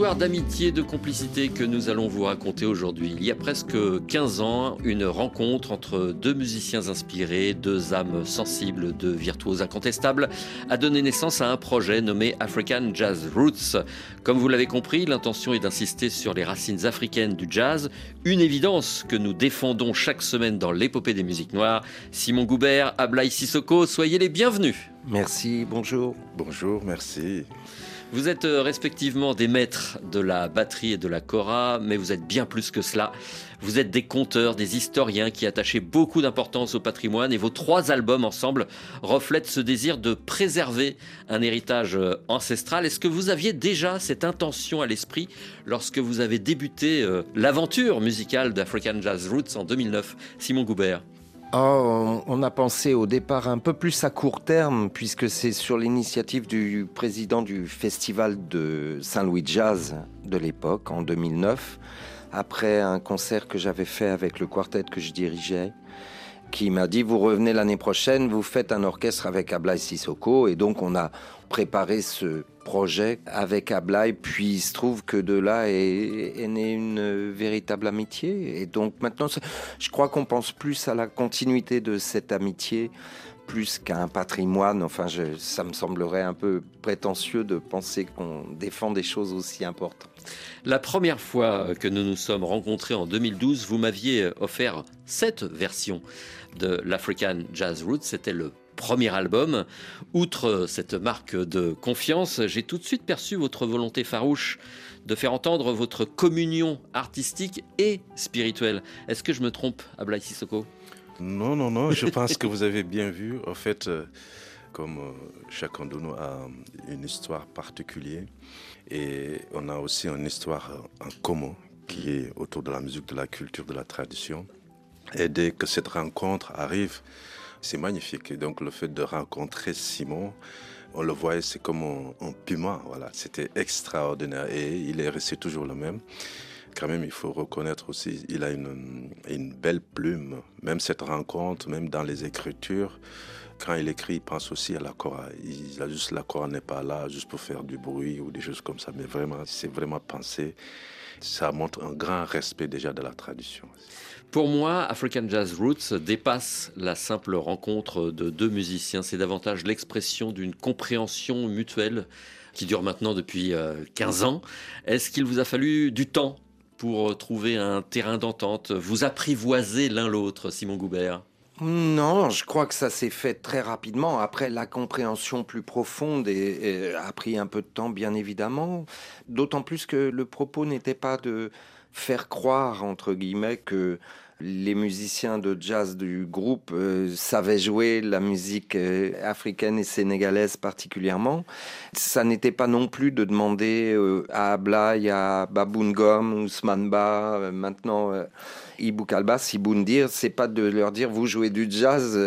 Histoire d'amitié, de complicité que nous allons vous raconter aujourd'hui. Il y a presque 15 ans, une rencontre entre deux musiciens inspirés, deux âmes sensibles, deux virtuoses incontestables, a donné naissance à un projet nommé African Jazz Roots. Comme vous l'avez compris, l'intention est d'insister sur les racines africaines du jazz, une évidence que nous défendons chaque semaine dans l'épopée des musiques noires. Simon Goubert, Ablaï Sissoko, soyez les bienvenus. Merci, bonjour. bonjour merci Vous êtes euh, respectivement des maîtres de la batterie et de la cora, mais vous êtes bien plus que cela. Vous êtes des conteurs, des historiens qui attachaient beaucoup d'importance au patrimoine et vos trois albums ensemble reflètent ce désir de préserver un héritage euh, ancestral. Est-ce que vous aviez déjà cette intention à l'esprit lorsque vous avez débuté euh, l'aventure musicale d'African Jazz Roots en 2009 Simon Goubert? Oh, on a pensé au départ un peu plus à court terme, puisque c'est sur l'initiative du président du festival de Saint-Louis Jazz de l'époque, en 2009, après un concert que j'avais fait avec le quartet que je dirigeais, qui m'a dit, vous revenez l'année prochaine, vous faites un orchestre avec Ablaï Sissoko, et donc on a préparé ce projet avec Ablaï, puis il se trouve que de là est, née une véritable amitié. Et donc maintenant, je crois qu'on pense plus à la continuité de cette amitié plus qu'à un patrimoine. Enfin, ça me semblerait un peu prétentieux de penser qu'on défend des choses aussi importantes. La première fois que nous nous sommes rencontrés en 2012, vous m'aviez offert cette version de l'African Jazz Roots. C'était le premier album. Outre cette marque de confiance, j'ai tout de suite perçu votre volonté farouche de faire entendre votre communion artistique et spirituelle. Est-ce que je me trompe, Ablaï Sissoko? Non, non, non, je pense que vous avez bien vu. En fait, euh, comme euh, chacun de nous a une histoire particulière, et on a aussi une histoire en commun qui est autour de la musique, de la culture, de la tradition. Et dès que cette rencontre arrive, c'est magnifique. Et donc le fait de rencontrer Simon, on le voyait, c'est comme un, un piment. Voilà, c'était extraordinaire. Et il est resté toujours le même quand même, il faut reconnaître aussi, il a une belle plume. Même cette rencontre, même dans les écritures, quand il écrit, il pense aussi à la chora. Il juste la chora n'est pas là juste pour faire du bruit ou des choses comme ça, mais vraiment, c'est vraiment pensé. Ça montre un grand respect déjà de la tradition. Pour moi, African Jazz Roots dépasse la simple rencontre de deux musiciens. C'est davantage l'expression d'une compréhension mutuelle qui dure maintenant depuis euh, 15 ans. Est-ce qu'il vous a fallu du temps pour trouver un terrain d'entente, vous apprivoiser l'un l'autre, Simon Goubert? Non, je crois que ça s'est fait très rapidement. Après, la compréhension plus profonde et, a pris un peu de temps, bien évidemment. D'autant plus que le propos n'était pas de faire croire, entre guillemets, que les musiciens de jazz du groupe euh, savaient jouer la musique euh, africaine et sénégalaise particulièrement. Ça n'était pas non plus de demander euh, à Ablaï, à Baboun Gom, Ousmane Ba, maintenant Ibou Kalba, Siboundir, c'est pas de leur dire vous jouez du jazz,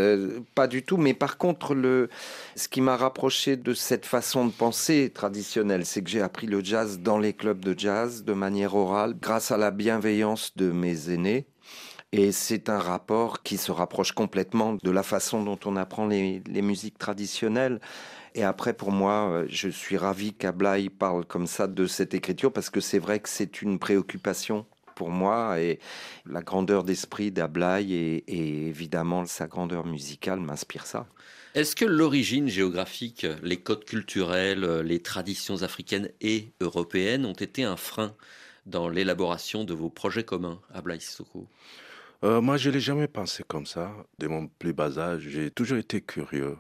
pas du tout. Mais par contre, le, ce qui m'a rapproché de cette façon de penser traditionnelle, c'est que j'ai appris le jazz dans les clubs de jazz de manière orale, grâce à la bienveillance de mes aînés et c'est un rapport qui se rapproche complètement de la façon dont on apprend les, musiques traditionnelles. Et après, pour moi, euh, je suis ravi qu'Ablaï parle comme ça de cette écriture parce que c'est vrai que c'est une préoccupation pour moi et la grandeur d'esprit d'Ablaï et, et, évidemment sa grandeur musicale m'inspire ça. Est-ce que l'origine géographique, les codes culturels, les traditions africaines et européennes ont été un frein dans l'élaboration de vos projets communs, Ablaï Sissoko? Euh, moi, je l'ai jamais pensé comme ça. De mon plus bas âge, j'ai toujours été curieux.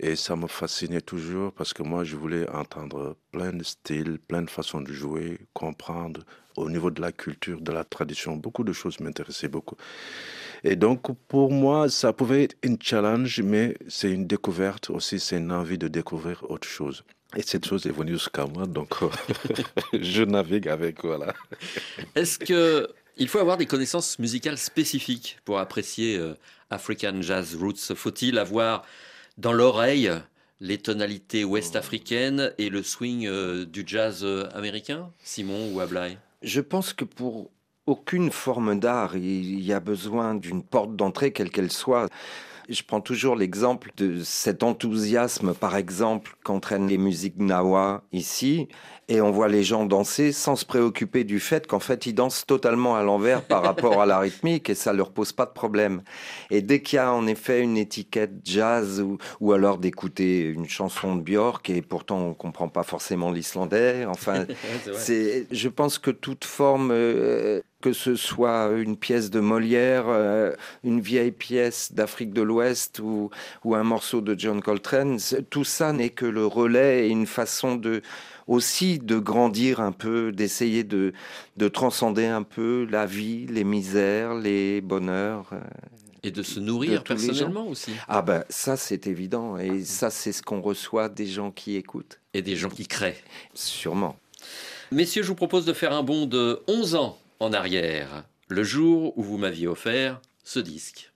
Et ça me fascinait toujours parce que moi, je voulais entendre plein de styles, plein de façons de jouer, comprendre au niveau de la culture, de la tradition. Beaucoup de choses m'intéressaient beaucoup. Et donc, pour moi, ça pouvait être une challenge, mais c'est une découverte aussi, c'est une envie de découvrir autre chose. Et cette chose est venue jusqu'à moi, donc je navigue avec, voilà. Est-ce que il faut avoir des connaissances musicales spécifiques pour apprécier euh, African Jazz Roots? Faut-il avoir dans l'oreille les tonalités ouest-africaines et le swing euh, du jazz euh, américain, Simon ou Ablai? Je pense que pour aucune forme d'art, il y a besoin d'une porte d'entrée, quelle qu'elle soit. Je prends toujours l'exemple de cet enthousiasme, par exemple, qu'entraînent les musiques nawa ici, et on voit les gens danser sans se préoccuper du fait qu'en fait ils dansent totalement à l'envers par rapport à la rythmique et ça leur pose pas de problème. Et dès qu'il y a en effet une étiquette jazz ou, ou alors d'écouter une chanson de Björk et pourtant on comprend pas forcément l'islandais, enfin, c'est, je pense que toute forme euh, que ce soit une pièce de Molière, euh, une vieille pièce d'Afrique de l'Ouest ou, un morceau de John Coltrane, tout ça n'est que le relais et une façon de aussi de grandir un peu, d'essayer de, de transcender un peu la vie, les misères, les bonheurs. Euh, et de se nourrir personnellement aussi. Ah ben ça c'est évident et ça c'est ce qu'on reçoit des gens qui écoutent. Et des gens qui créent. Sûrement. Messieurs, je vous propose de faire un bond de 11 ans en arrière, le jour où vous m'aviez offert ce disque.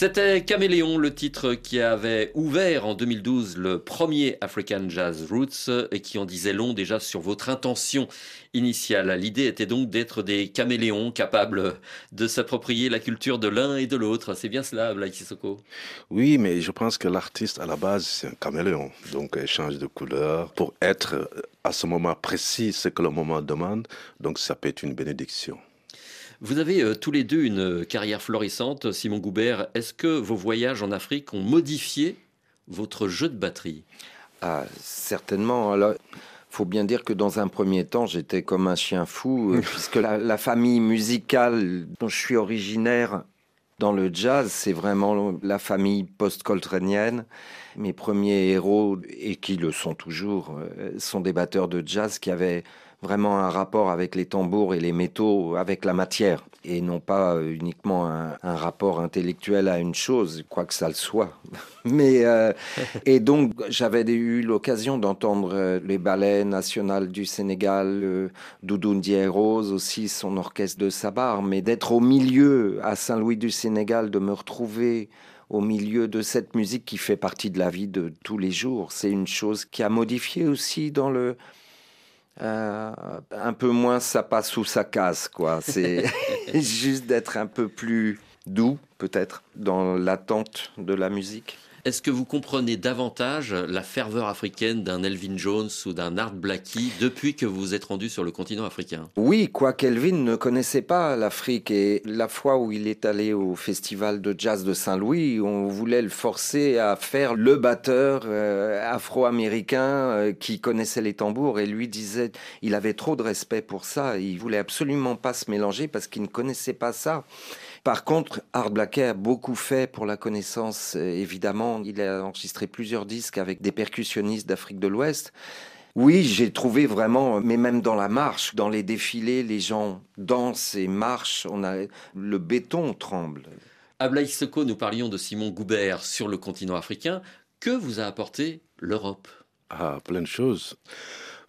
C'était Caméléon, le titre qui avait ouvert en 2012 le premier African Jazz Roots et qui en disait long déjà sur votre intention initiale. L'idée était donc d'être des caméléons capables de s'approprier la culture de l'un et de l'autre. C'est bien cela, Black Sissoko? Oui, mais je pense que l'artiste à la base c'est un caméléon, donc il change de couleur pour être à ce moment précis ce que le moment demande. Donc ça peut être une bénédiction. Vous avez euh, tous les deux une carrière florissante, Simon Goubert. Est-ce que vos voyages en Afrique ont modifié votre jeu de batterie? Ah, Certainement. Il faut bien dire que dans un premier temps, j'étais comme un chien fou, euh, puisque la, famille musicale dont je suis originaire dans le jazz, c'est vraiment la famille post-coltranienne. Mes premiers héros, et qui le sont toujours, euh, sont des batteurs de jazz qui avaient vraiment un rapport avec les tambours et les métaux, avec la matière, et non pas euh, uniquement un, rapport intellectuel à une chose, quoi que ça le soit. Mais euh, et donc j'avais eu l'occasion d'entendre euh, les ballets nationaux du Sénégal, Doudou Ndiaye Rose aussi, son orchestre de Sabar, mais d'être au milieu à Saint-Louis du Sénégal, de me retrouver au milieu de cette musique qui fait partie de la vie de tous les jours. C'est une chose qui a modifié aussi dans le, euh, un peu moins ça passe ou ça casse, quoi. C'est juste d'être un peu plus doux, peut-être, dans l'attente de la musique. Est-ce que vous comprenez davantage la ferveur africaine d'un Elvin Jones ou d'un Art Blackie depuis que vous vous êtes rendu sur le continent africain? Oui, quoique Elvin ne connaissait pas l'Afrique et la fois où il est allé au festival de jazz de Saint-Louis, on voulait le forcer à faire le batteur euh, afro-américain euh, qui connaissait les tambours et lui disait il avait trop de respect pour ça, il voulait absolument pas se mélanger parce qu'il ne connaissait pas ça. Par contre, Art Blakey a beaucoup fait pour la connaissance, euh, évidemment. Il a enregistré plusieurs disques avec des percussionnistes d'Afrique de l'Ouest. Oui, j'ai trouvé vraiment, mais même dans la marche, dans les défilés, les gens dansent et marchent, on a, le béton tremble. À Blaïseko, nous parlions de Simon Goubert sur le continent africain. Que vous a apporté l'Europe? Ah, plein de choses.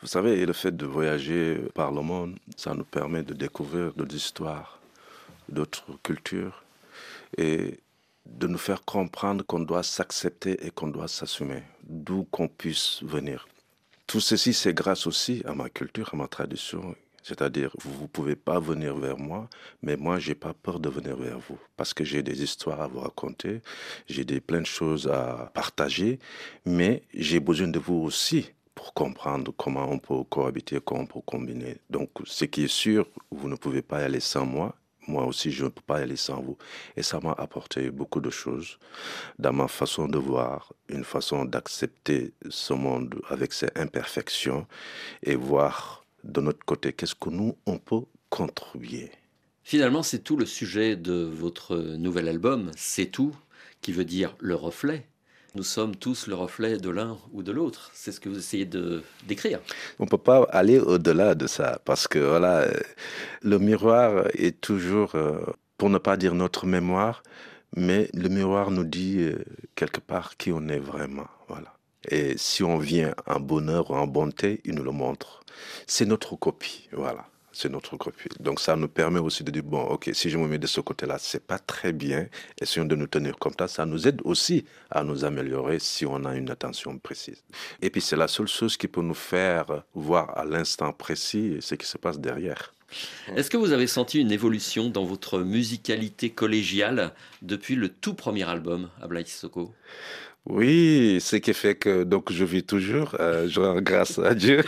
Vous savez, le fait de voyager par le monde, ça nous permet de découvrir d'autres histoires d'autres cultures et de nous faire comprendre qu'on doit s'accepter et qu'on doit s'assumer, d'où qu'on puisse venir. Tout ceci, c'est grâce aussi à ma culture, à ma tradition. C'est-à-dire, vous ne pouvez pas venir vers moi, mais moi, j'ai pas peur de venir vers vous. Parce que j'ai des histoires à vous raconter, j'ai des plein de choses à partager, mais j'ai besoin de vous aussi pour comprendre comment on peut cohabiter, comment on peut combiner. Donc, ce qui est sûr, vous ne pouvez pas y aller sans moi, moi aussi, je ne peux pas aller sans vous. Et ça m'a apporté beaucoup de choses dans ma façon de voir, une façon d'accepter ce monde avec ses imperfections et voir de notre côté qu'est-ce que nous, on peut contribuer. Finalement, c'est tout le sujet de votre nouvel album, C'est tout, qui veut dire le reflet nous sommes tous le reflet de l'un ou de l'autre. C'est ce que vous essayez de décrire. On ne peut pas aller au-delà de ça parce que voilà, le miroir est toujours, euh, pour ne pas dire notre mémoire, mais le miroir nous dit euh, quelque part qui on est vraiment. Voilà. Et si on vient en bonheur ou en bonté, il nous le montre. C'est notre copie. Voilà c'est notre copie. Donc ça nous permet aussi de dire, bon, ok, si je me mets de ce côté-là, c'est pas très bien, essayons de nous tenir comme ça. Ça nous aide aussi à nous améliorer si on a une attention précise. Et puis c'est la seule chose qui peut nous faire voir à l'instant précis ce qui se passe derrière. Est-ce que vous avez senti une évolution dans votre musicalité collégiale depuis le tout premier album à Black Soko oui, ce qui fait que donc je vis toujours, euh, je rends grâce à Dieu.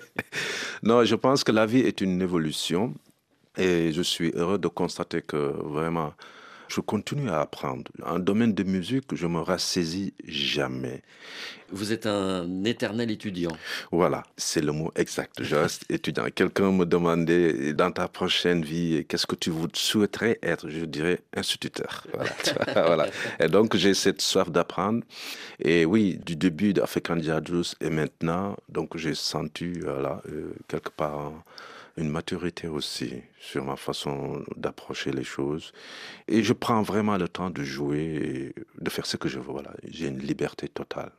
non, je pense que la vie est une évolution et je suis heureux de constater que vraiment je continue à apprendre. En domaine de musique, je me rassaisis jamais. Vous êtes un éternel étudiant. Voilà, c'est le mot exact. Je reste étudiant. Quelqu'un me demandait dans ta prochaine vie, qu'est-ce que tu souhaiterais être? Je dirais instituteur. Voilà. Et donc, j'ai cette soif d'apprendre. Et oui, du début d'African Jazz et maintenant, donc j'ai senti, voilà, euh, quelque part une maturité aussi sur ma façon d'approcher les choses. Et je prends vraiment le temps de jouer et de faire ce que je veux. Voilà. J'ai une liberté totale.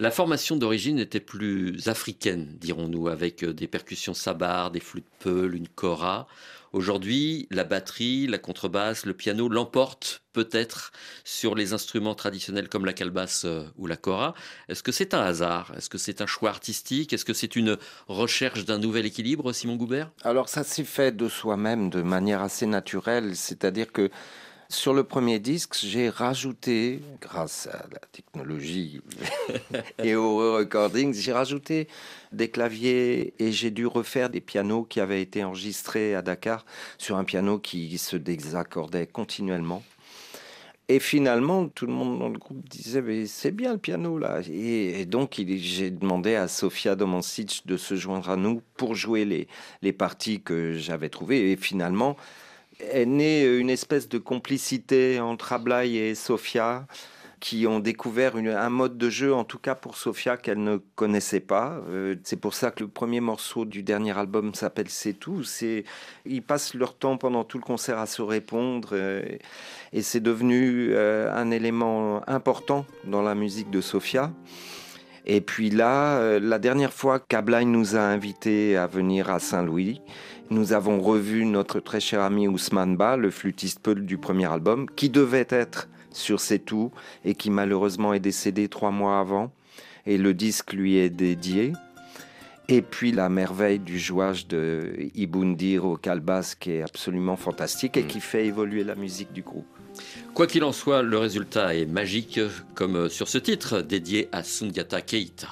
La formation d'origine était plus africaine, dirons-nous, avec euh, des percussions sabar, des flûtes peules, une kora. Aujourd'hui, la batterie, la contrebasse, le piano l'emportent peut-être sur les instruments traditionnels comme la calebasse euh, ou la kora. Est-ce que c'est un hasard? Est-ce que c'est un choix artistique? Est-ce que c'est une recherche d'un nouvel équilibre, Simon Goubert? Alors ça s'est fait de soi-même de manière assez naturelle, c'est-à-dire que sur le premier disque, j'ai rajouté, grâce à la technologie et au recording, j'ai rajouté des claviers et j'ai dû refaire des pianos qui avaient été enregistrés à Dakar sur un piano qui se désaccordait continuellement. Et finalement, tout le monde dans le groupe disait mais c'est bien le piano là. Et, donc j'ai demandé à Sofia Domancic de se joindre à nous pour jouer les, les parties que j'avais trouvées. Et finalement, est née une espèce de complicité entre Ablaï et Sofia qui ont découvert un mode de jeu, en tout cas pour Sofia, qu'elle ne connaissait pas. Euh, c'est pour ça que le premier morceau du dernier album s'appelle C'est tout. Ils passent leur temps pendant tout le concert à se répondre euh, et c'est devenu euh, un élément important dans la musique de Sofia. Et puis là, la dernière fois qu'Ablaï nous a invités à venir à Saint-Louis, nous avons revu notre très cher ami Ousmane Ba, le flûtiste Peul du premier album, qui devait être sur C'est tout et qui malheureusement est décédé trois mois avant. Et le disque lui est dédié. Et puis la merveille du jouage de Ibundir au Kalbas qui est absolument fantastique et qui fait évoluer la musique du groupe. Quoi qu'il en soit, le résultat est magique, comme sur ce titre dédié à Sundiata Keita.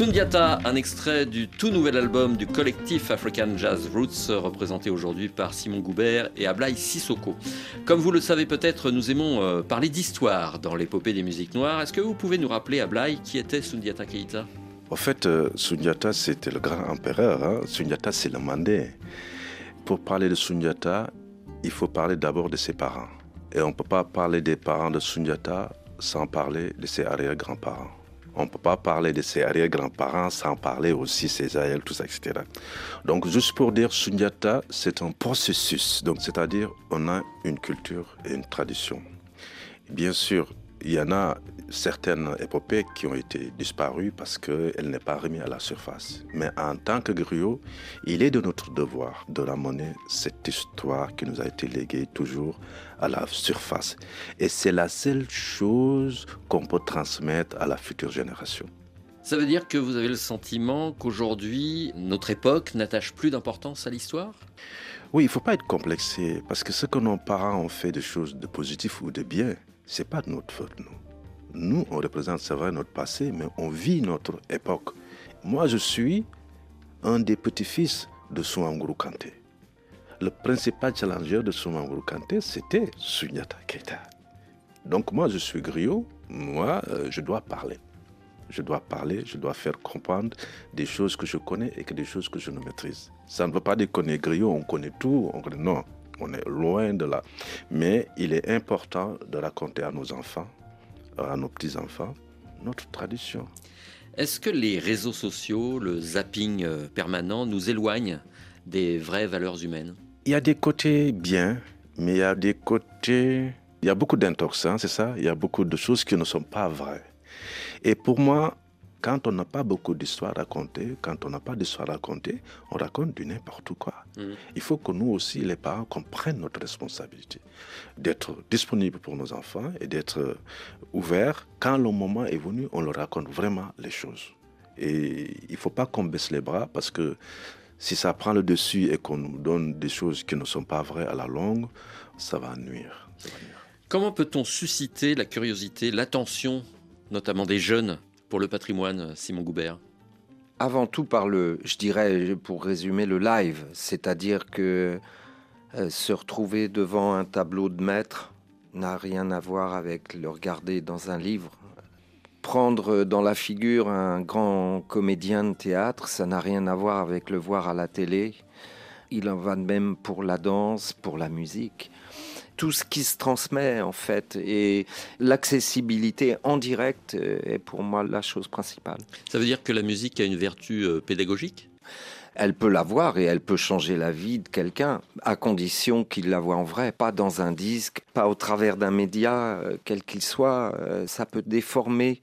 Sundiata, un extrait du tout nouvel album du collectif African Jazz Roots, représenté aujourd'hui par Simon Goubert et Ablaï Sissoko. Comme vous le savez peut-être, nous aimons euh, parler d'histoire dans l'épopée des musiques noires. Est-ce que vous pouvez nous rappeler, Ablaï, qui était Sundiata Keita En fait, euh, Sundiata, c'était le grand empereur. Hein. Sundiata, c'est le Mandé. Pour parler de Sundiata, il faut parler d'abord de ses parents. Et on ne peut pas parler des parents de Sundiata sans parler de ses arrière-grands-parents. On ne peut pas parler de ses arrière-grands-parents sans parler aussi de ses aïeux, tout ça, etc. Donc, juste pour dire, Sundiata, c'est un processus. Donc, c'est-à-dire, on a une culture et une tradition. Bien sûr, il y en a certaines épopées qui ont été disparues parce qu'elles n'est pas remise à la surface. Mais en tant que griot, il est de notre devoir de ramener cette histoire qui nous a été léguée toujours à la surface. Et c'est la seule chose qu'on peut transmettre à la future génération. Ça veut dire que vous avez le sentiment qu'aujourd'hui, notre époque n'attache plus d'importance à l'histoire? Oui, il ne faut pas être complexé, parce que ce que nos parents ont fait de choses de positif ou de bien, c'est pas de notre faute, nous. Nous, on représente, c'est vrai, notre passé, mais on vit notre époque. Moi, je suis un des petits-fils de Souanguru Kanté. Le principal challenger de Souanguru Kanté, c'était Sunyata Keita. Donc moi, je suis griot, moi, euh, je dois parler. je dois parler, je dois faire comprendre des choses que je connais et que des choses que je ne maîtrise. Ça ne veut pas dire qu'on est griot, on connaît tout, on non, on est loin de là. Mais il est important de raconter à nos enfants, à nos petits-enfants, notre tradition. Est-ce que les réseaux sociaux, le zapping euh, permanent nous éloignent des vraies valeurs humaines? Il y a des côtés bien, mais il y a des côtés... Il y a beaucoup d'intoxins, c'est ça? Il y a beaucoup de choses qui ne sont pas vraies. Et pour moi, quand on n'a pas beaucoup d'histoires à raconter, quand on n'a pas d'histoire à raconter, on raconte du n'importe quoi. Mhm. Il faut que nous aussi, les parents, comprennent notre responsabilité d'être disponibles pour nos enfants et d'être ouverts. Quand le moment est venu, on leur raconte vraiment les choses. Et il ne faut pas qu'on baisse les bras parce que si ça prend le dessus et qu'on nous donne des choses qui ne sont pas vraies à la longue, ça va nuire. Ça va nuire. Comment peut-on susciter la curiosité, l'attention, notamment des jeunes, pour le patrimoine, Simon Goubert Avant tout par le, je dirais, pour résumer, le live, c'est-à-dire que euh, se retrouver devant un tableau de maître n'a rien à voir avec le regarder dans un livre. Prendre dans la figure un grand comédien de théâtre, ça n'a rien à voir avec le voir à la télé. Il en va de même pour la danse, pour la musique tout ce qui se transmet en fait. Et l'accessibilité en direct est pour moi la chose principale. Ça veut dire que la musique a une vertu euh, pédagogique? Elle peut l'avoir et elle peut changer la vie de quelqu'un, à condition qu'il la voit en vrai, pas dans un disque, pas au travers d'un média, euh, quel qu'il soit. Euh, ça peut déformer.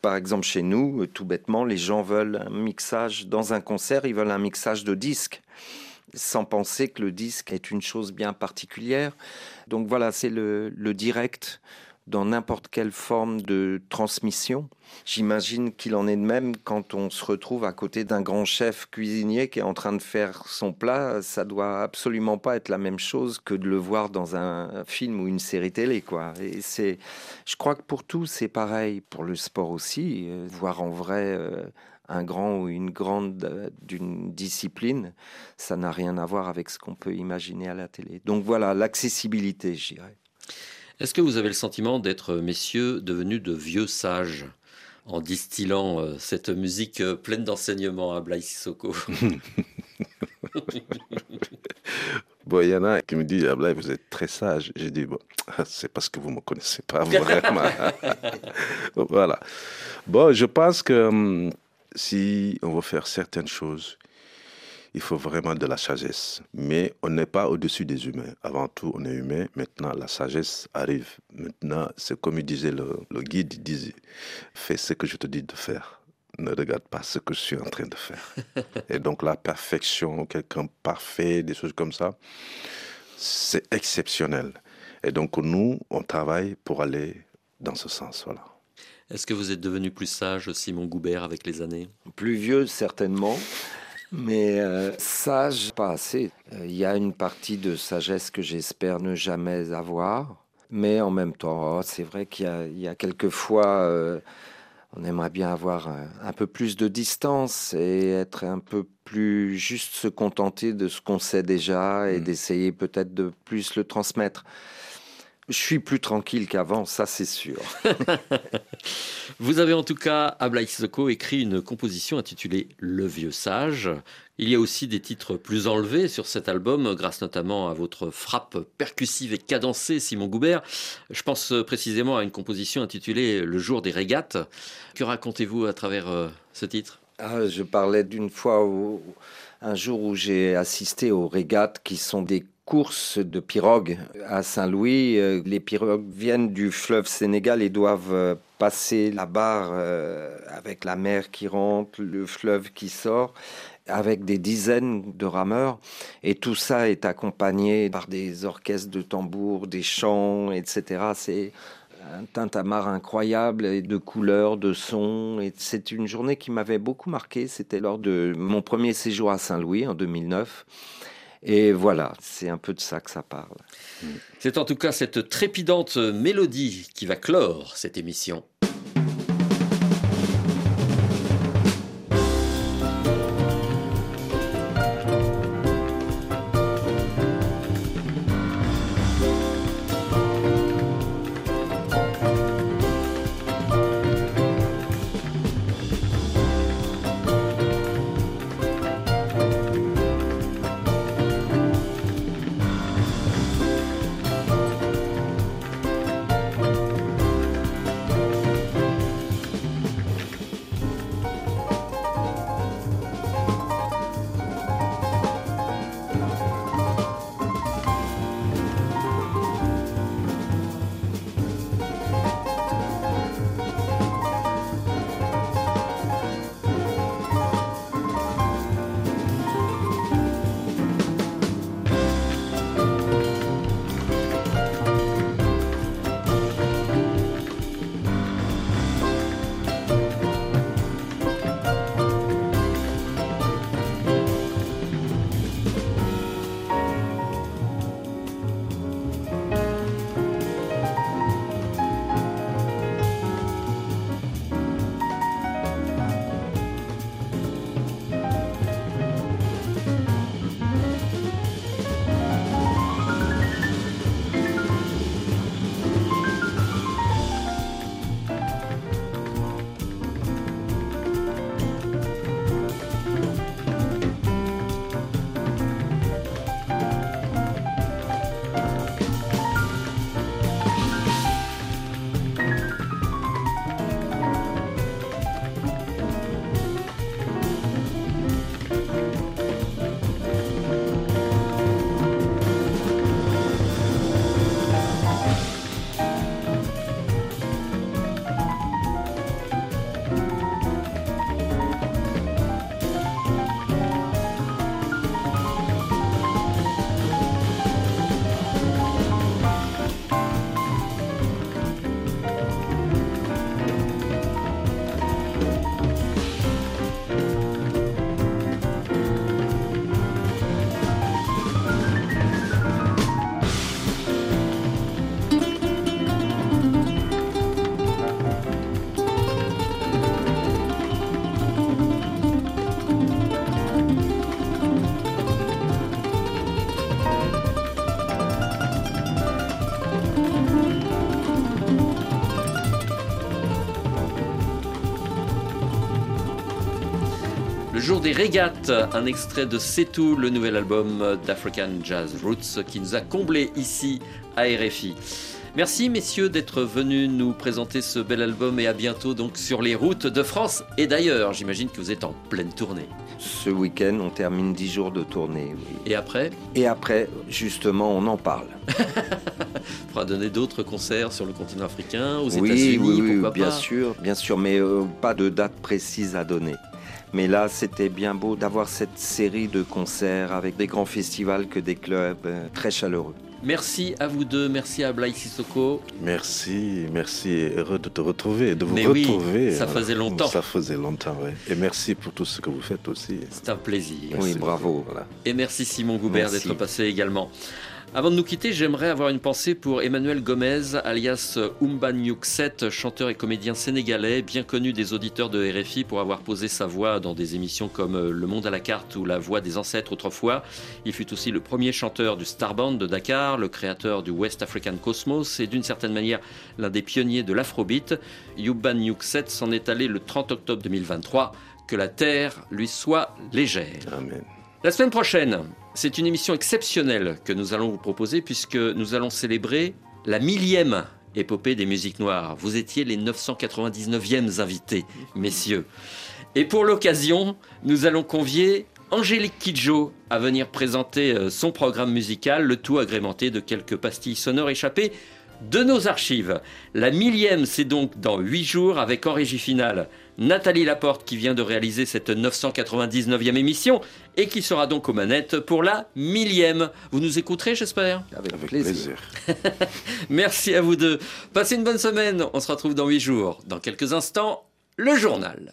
Par exemple, chez nous, tout bêtement, les gens veulent un mixage dans un concert, ils veulent un mixage de disque sans penser que le disque est une chose bien particulière. Donc voilà, c'est le, direct dans n'importe quelle forme de transmission. J'imagine qu'il en est de même quand on se retrouve à côté d'un grand chef cuisinier qui est en train de faire son plat. Ça doit absolument pas être la même chose que de le voir dans un film ou une série télé, quoi. Et c'est, je crois que pour tout, c'est pareil. Pour le sport aussi, euh, voir en vrai. Euh, un grand ou une grande euh, d'une discipline, ça n'a rien à voir avec ce qu'on peut imaginer à la télé. Donc voilà, l'accessibilité, je dirais. Est-ce que vous avez le sentiment d'être, messieurs, devenus de vieux sages en distillant euh, cette musique euh, pleine d'enseignements à Blaise Sissoko? Bon, il y en a qui me disent, ah, vous êtes très sage. J'ai dit, bon, c'est parce que vous ne me connaissez pas vraiment. voilà. Bon, je pense que hum, si on veut faire certaines choses, il faut vraiment de la sagesse. Mais on n'est pas au-dessus des humains. Avant tout, on est humain. Maintenant, la sagesse arrive. Maintenant, c'est comme il disait le, guide, il disait, fais ce que je te dis de faire. Ne regarde pas ce que je suis en train de faire. Et donc la perfection, quelqu'un parfait, des choses comme ça, c'est exceptionnel. Et donc nous, on travaille pour aller dans ce sens. Voilà. Est-ce que vous êtes devenu plus sage, Simon Goubert, avec les années? Plus vieux, certainement. Mais euh, sage, pas assez. Euh, il y a une partie de sagesse que j'espère ne jamais avoir. Mais en même temps, oh, c'est vrai qu'il y, a quelques fois, euh, on aimerait bien avoir un, peu plus de distance et être un peu plus juste se contenter de ce qu'on sait déjà et mmh. d'essayer peut-être de plus le transmettre. Je suis plus tranquille qu'avant, ça c'est sûr. Vous avez en tout cas, à Soko, écrit une composition intitulée Le Vieux Sage. Il y a aussi des titres plus enlevés sur cet album, grâce notamment à votre frappe percussive et cadencée, Simon Goubert. Je pense précisément à une composition intitulée Le jour des régates. Que racontez-vous à travers euh, ce titre? Ah, Je parlais d'une fois, un jour où j'ai assisté aux régates qui sont des course de pirogues à Saint-Louis. Euh, les pirogues viennent du fleuve Sénégal et doivent euh, passer la barre euh, avec la mer qui rentre, le fleuve qui sort avec des dizaines de rameurs. Et tout ça est accompagné par des orchestres de tambours, des chants, etc. C'est un tintamarre incroyable de couleurs, de sons. Et c'est une journée qui m'avait beaucoup marqué. C'était lors de mon premier séjour à Saint-Louis en 2009. Et voilà, c'est un peu de ça que ça parle. C'est en tout cas cette trépidante mélodie qui va clore cette émission. Jour des régates, un extrait de C'est tout, le nouvel album d'African Jazz Roots qui nous a comblé ici à RFI. Merci messieurs d'être venus nous présenter ce bel album et à bientôt donc sur les routes de France et d'ailleurs. J'imagine que vous êtes en pleine tournée. Ce week-end, on termine 10 jours de tournée. oui. Et après, Et après, justement, on en parle. il faudra donner d'autres concerts sur le continent africain, aux oui, États-Unis, oui, oui, pourquoi bien pas? sûr, bien sûr, mais euh, pas de date précise à donner. Mais là, c'était bien beau d'avoir cette série de concerts avec des grands festivals que des clubs euh, très chaleureux. Merci à vous deux, merci à Blaise Sissoko. Merci, merci. Heureux de te retrouver, de vous Mais oui, retrouver. ça faisait longtemps. Ça faisait longtemps, oui. Et merci pour tout ce que vous faites aussi. C'est un plaisir. Merci oui, bravo. Voilà. Et merci Simon Goubert d'être passé également. Avant de nous quitter, j'aimerais avoir une pensée pour Emmanuel Gomez, alias Umba Nyukset, chanteur et comédien sénégalais, bien connu des auditeurs de RFI pour avoir posé sa voix dans des émissions comme Le Monde à la carte ou La Voix des ancêtres autrefois. Il fut aussi le premier chanteur du Star Band de Dakar, le créateur du West African Cosmos et d'une certaine manière l'un des pionniers de l'afrobeat. Umba Nyukset s'en est allé le 30 octobre 2023. Que la terre lui soit légère. Amen. La semaine prochaine, c'est une émission exceptionnelle que nous allons vous proposer puisque nous allons célébrer la millième épopée des musiques noires. Vous étiez les 999e invités, messieurs. Et pour l'occasion, nous allons convier Angélique Kidjo à venir présenter euh, son programme musical, le tout agrémenté de quelques pastilles sonores échappées de nos archives. La millième, c'est donc dans 8 jours avec en régie finale Nathalie Laporte qui vient de réaliser cette 999e émission et qui sera donc aux manettes pour la millième. Vous nous écouterez, j'espère? Avec, Avec plaisir. plaisir. Merci à vous deux. Passez une bonne semaine. On se retrouve dans 8 jours. Dans quelques instants, le journal.